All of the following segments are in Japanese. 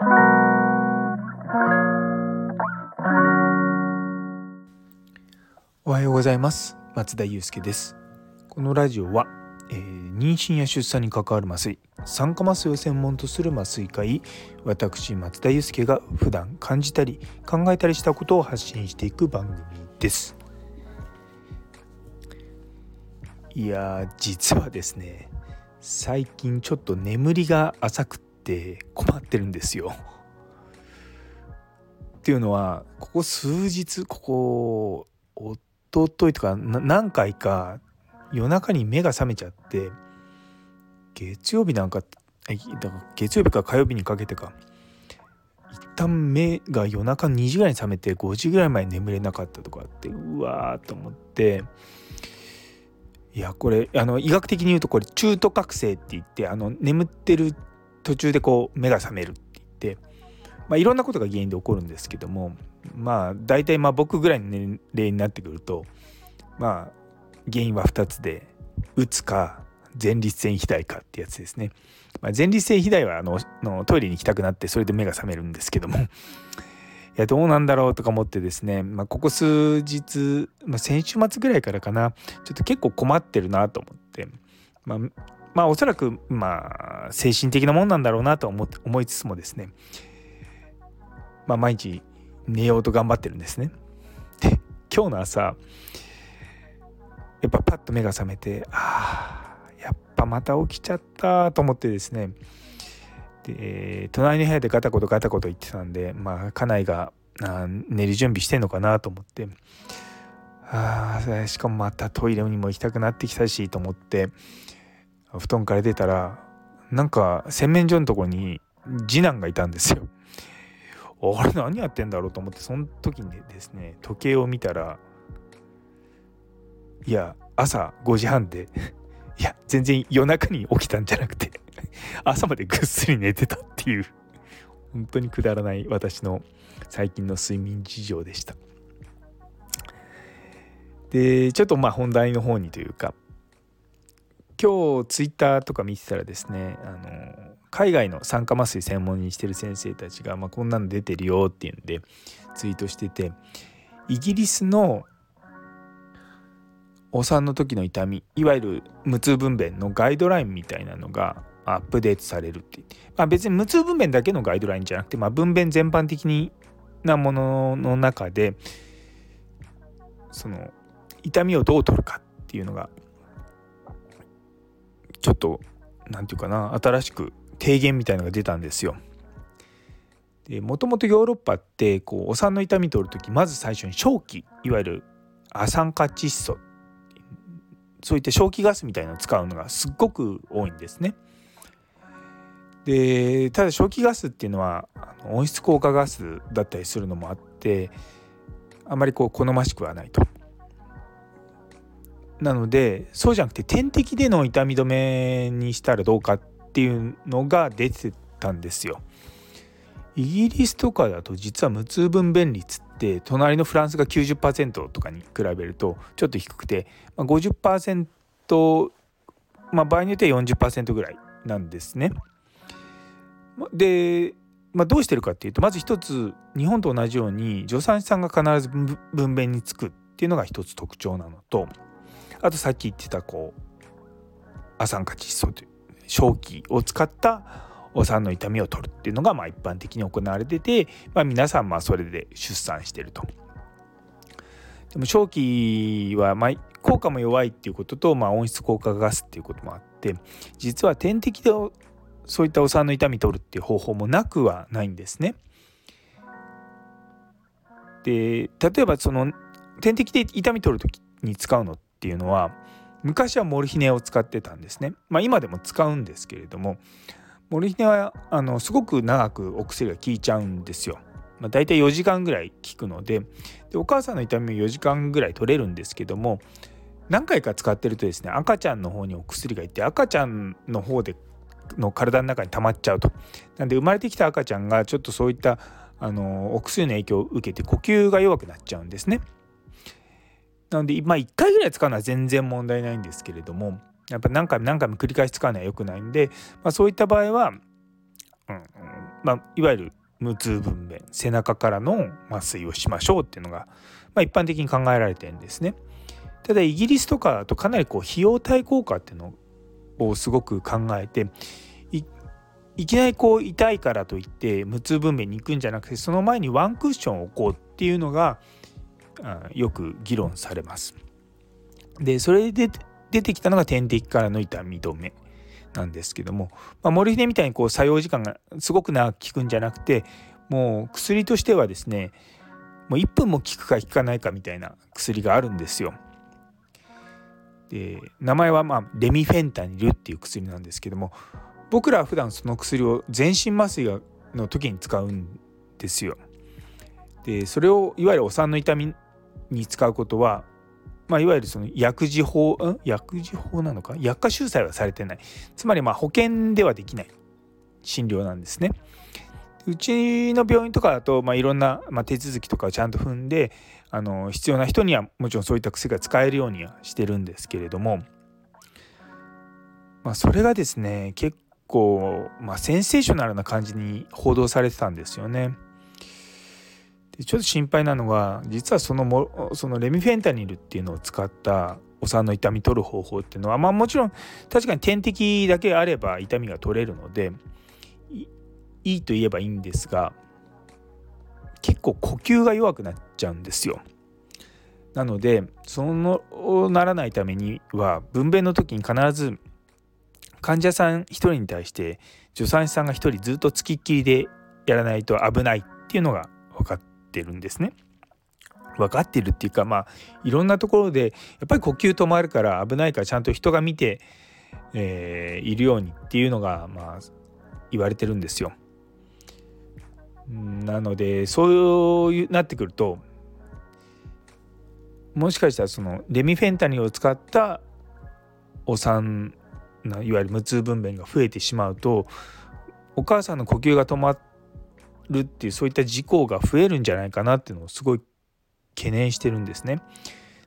おはようございます。松田祐介です。このラジオは、えー、妊娠や出産に関わる麻酔酸化麻酔を専門とする麻酔科医私松田祐介が普段感じたり考えたりしたことを発信していく番組です。いや実はですね最近ちょっと眠りが浅くって困ってるんですよ。っていうのはここ数日ここおとといとか何回か夜中に目が覚めちゃって月曜日なんかだから月曜日か火曜日にかけてか一旦目が夜中2時ぐらいに覚めて5時ぐらい前に眠れなかったとかってうわーと思っていやこれあの医学的に言うとこれ中途覚醒って言ってあの眠ってる途中でこう目が覚めるって言って、まあ、いろんなことが原因で起こるんですけどもまあ大体まあ僕ぐらいの年齢になってくるとまあ原因は2つでうつか前立腺肥大かってやつですね。まあ、前立腺肥大はあののトイレに行きたくなってそれで目が覚めるんですけども いやどうなんだろうとか思ってですね、まあ、ここ数日、まあ、先週末ぐらいからかなちょっと結構困ってるなと思って、まあ、まあおそらくまあ精神的なもんなんだろうなと思思いつつもですね、まあ、毎日寝ようと頑張ってるんですね。で今日の朝やっぱパッと目が覚めてああやっぱまた起きちゃったと思ってですねで隣の部屋でガタコトガタコト言ってたんでまあ家内が寝る準備してんのかなと思ってあしかもまたトイレにも行きたくなってきたしと思って布団から出たらなんか洗面所のとこに次男がいたんですよ。あれ何やってんだろうと思ってその時にですね時計を見たらいや朝5時半でいや全然夜中に起きたんじゃなくて 朝までぐっすり寝てたっていう本当にくだらない私の最近の睡眠事情でしたでちょっとまあ本題の方にというか今日ツイッターとか見てたらですねあの海外の酸化麻酔専門にしてる先生たちが、まあ、こんなの出てるよっていうんでツイートしててイギリスのお産の時の痛みいわゆる無痛分娩のガイドラインみたいなのがアップデートされるって、まあ、別に無痛分娩だけのガイドラインじゃなくて、まあ、分娩全般的になものの中でその痛みをどう取るかっていうのがちょっと何て言うかな新しく提言みたいのが出たんですよ。もともとヨーロッパってこうお産の痛み取る時まず最初に正気いわゆるア酸化窒素そういった正気ガスみたいなのを使うのがすっごく多いんですね。でただ正気ガスっていうのは温室効果ガスだったりするのもあってあまりこう好ましくはないと。なのでそうじゃなくて点滴での痛み止めにしたらどうかっていうのが出てたんですよ。イギリスとかだと実は無痛分娩率って隣のフランスが90%とかに比べるとちょっと低くて、まあ、50%まあ場合によっては40%ぐらいなんですね。で、まあ、どうしてるかっていうとまず一つ日本と同じように助産師さんが必ず分娩につくっていうのが一つ特徴なのとあとさっき言ってたこうア酸化窒素という正気を使ったお産の痛みを取るっていうのがまあ一般的に行われてて、まあ、皆さんまあそれで出産してると。でも正気はまあ効果も弱いっていうことと、まあ、温室効果ガスっていうこともあって実は点滴でそういったお産の痛み取るっていう方法もなくはないんですね。で例えばその点滴で痛み取る時に使うのってっていうのは昔はモルヒネを使ってたんですね。まあ、今でも使うんですけれどもモルヒネはあのすごく長くお薬が効いちゃうんですよ。まあ、大体4時間ぐらい効くのででお母さんの痛みも4時間ぐらい取れるんですけども何回か使ってるとですね赤ちゃんの方にお薬がいって赤ちゃんの方での体の中に溜まっちゃうと。なんで生まれてきた赤ちゃんがちょっとそういったあのお薬の影響を受けて呼吸が弱くなっちゃうんですね。なので、まあ、1回ぐらい使うのは全然問題ないんですけれどもやっぱ何回も何回も繰り返し使うのは良くないんで、まあ、そういった場合は、うんまあ、いわゆる無痛分娩背中からの麻酔をしましょうっていうのが、まあ、一般的に考えられてるんですね。ただイギリスとかとかなりこう費用対効果っていうのをすごく考えていきなりこう痛いからといって無痛分娩に行くんじゃなくてその前にワンクッションを置こうっていうのがよく議論されます。でそれで出てきたのが点滴からの痛み止めなんですけども、まあ、モルヒネみたいにこう作用時間がすごく長く効くんじゃなくてもう薬としてはですねもう1分も効くか効かないかみたいな薬があるんですよ。で名前はまあレミフェンタニルっていう薬なんですけども僕らは普段その薬を全身麻酔の時に使うんですよ。でそれをいわゆるお産の痛みに使うことは、まあ、いわゆるその薬事法ん？薬事法なのか？薬価収載はされてないつまりまあ保険ではできない診療なんですね。うちの病院とかだと、まあ、いろんな、まあ、手続きとかをちゃんと踏んであの必要な人にはもちろんそういった薬が使えるようにはしてるんですけれども、まあ、それがですね結構、まあ、センセーショナルな感じに報道されてたんですよね。でちょっと心配なのが実はそのもそのレミフェンタニルっていうのを使ったお産の痛み取る方法っていうのは、まあ、もちろん確かに点滴だけあれば痛みが取れるのでいいと言えばいいんですが結構呼吸が弱くなっちゃうんですよ。なのでそうならないためには分娩の時に必ず患者さん1人に対して助産師さんが1人ずっとつきっきりでやらないと危ないっていうのが分かってるんですね。分かってるっていうかまあいろんなところでやっぱり呼吸止まるから危ないからちゃんと人が見て、えー、いるようにっていうのがまあ言われてるんですよ。なのでそういうなってくるともしかしたらそのレミフェンタニルを使ったお産いわゆる無痛分娩が増えてしまうとお母さんの呼吸が止まっるっていうそういった事故が増えるんじゃないかなっていうのをすごい懸念してるんですね。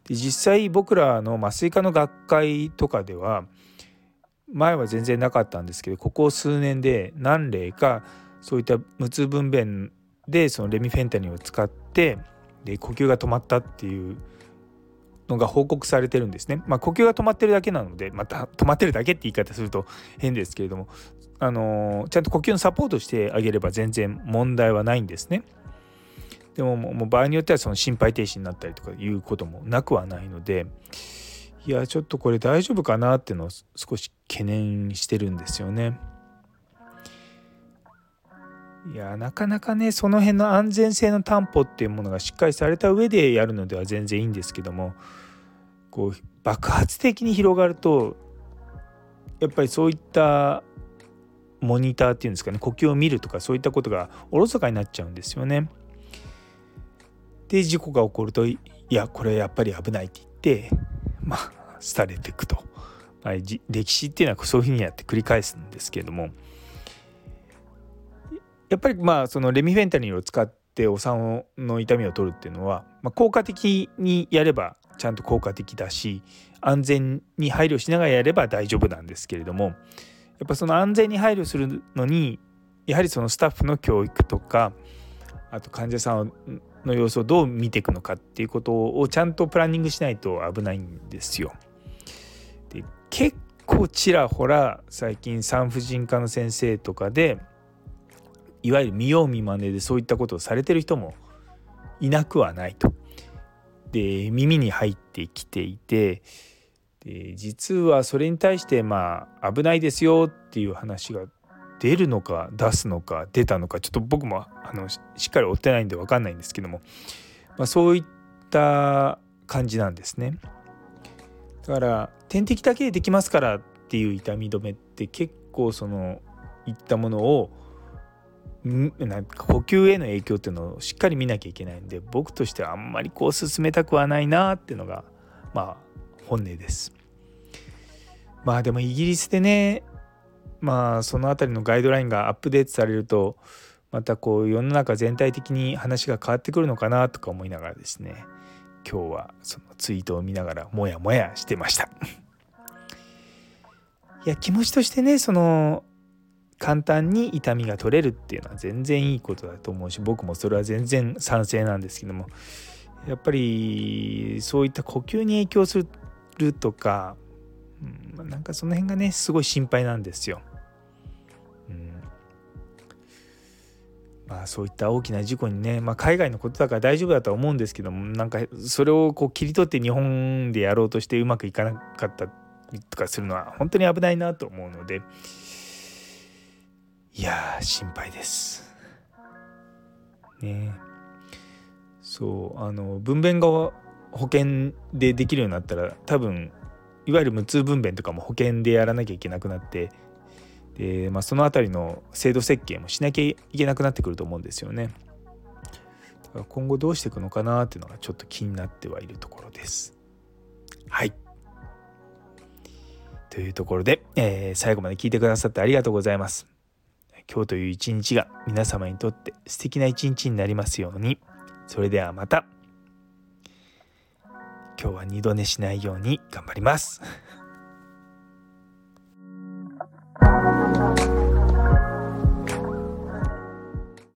で実際僕らの麻酔科の学会とかでは前は全然なかったんですけどここ数年で何例かそういった無痛分娩でそのレミフェンタニンを使ってで呼吸が止まったっていうのが報告されてるんですね。まあ、呼吸が止まってるだけなのでまた止まってるだけって言い方すると変ですけれども、あのー、ちゃんと呼吸のサポートしてあげれば全然問題はないんですね。でももう場合によってはその心肺停止になったりとかいうこともなくはないのでいやちょっとこれ大丈夫かなっていうのを少し懸念してるんですよね。いやなかなかねその辺の安全性の担保っていうものがしっかりされた上でやるのでは全然いいんですけどもこう爆発的に広がるとやっぱりそういったモニターっていうんですかね呼吸を見るとかそういったことがおろそかになっちゃうんですよね。で事故が起こるといやこれやっぱり危ないって言ってまあ廃れていくと、まあ、歴史っていうのはそういうふうにやって繰り返すんですけどもやっぱりまあそのレミフェンタニルを使ってお産の痛みを取るっていうのは、まあ、効果的にやればちゃんと効果的だし安全に配慮しながらやれば大丈夫なんですけれどもやっぱその安全に配慮するのにやはりそのスタッフの教育とかあと患者さんの様子をどう見ていくのかっていうことをちゃんとプランニングしないと危ないんですよ。で結構ちらほら最近産婦人科の先生とかでいわゆる見よう見まねでそういったことをされてる人もいなくはないと。で耳に入ってきていてで実はそれに対してまあ危ないですよっていう話が出るのか出すのか出たのかちょっと僕もあのしっかり追ってないんで分かんないんですけども、まあ、そういった感じなんですね。だから点滴だけでできますからっていう痛み止めって結構そのいったものをなんか呼吸への影響っていうのをしっかり見なきゃいけないんで僕としてはあんまりこう進めたくはないなっていうのがまあ本音です。まあでもイギリスでねまあその辺りのガイドラインがアップデートされるとまたこう世の中全体的に話が変わってくるのかなとか思いながらですね今日はそのツイートを見ながらモヤモヤしてました。いや気持ちとしてねその簡単に痛みが取れるっていうのは全然いいことだと思うし僕もそれは全然賛成なんですけどもやっぱりそういった呼吸に影響するとか、うん、なんかその辺がねすごい心配なんですよ。うんまあ、そういった大きな事故にね、まあ、海外のことだから大丈夫だとは思うんですけどもなんかそれをこう切り取って日本でやろうとしてうまくいかなかったりとかするのは本当に危ないなと思うので。いや心配です。ねそうあの分娩が保険でできるようになったら多分いわゆる無痛分娩とかも保険でやらなきゃいけなくなってで、まあ、その辺りの制度設計もしなきゃいけなくなってくると思うんですよね。だから今後どうしていくのかなっていうのがちょっと気になってはいるところです。はい。というところで、えー、最後まで聞いてくださってありがとうございます。今日という一日が皆様にとって素敵な一日になりますように。それではまた。今日は二度寝しないように頑張ります。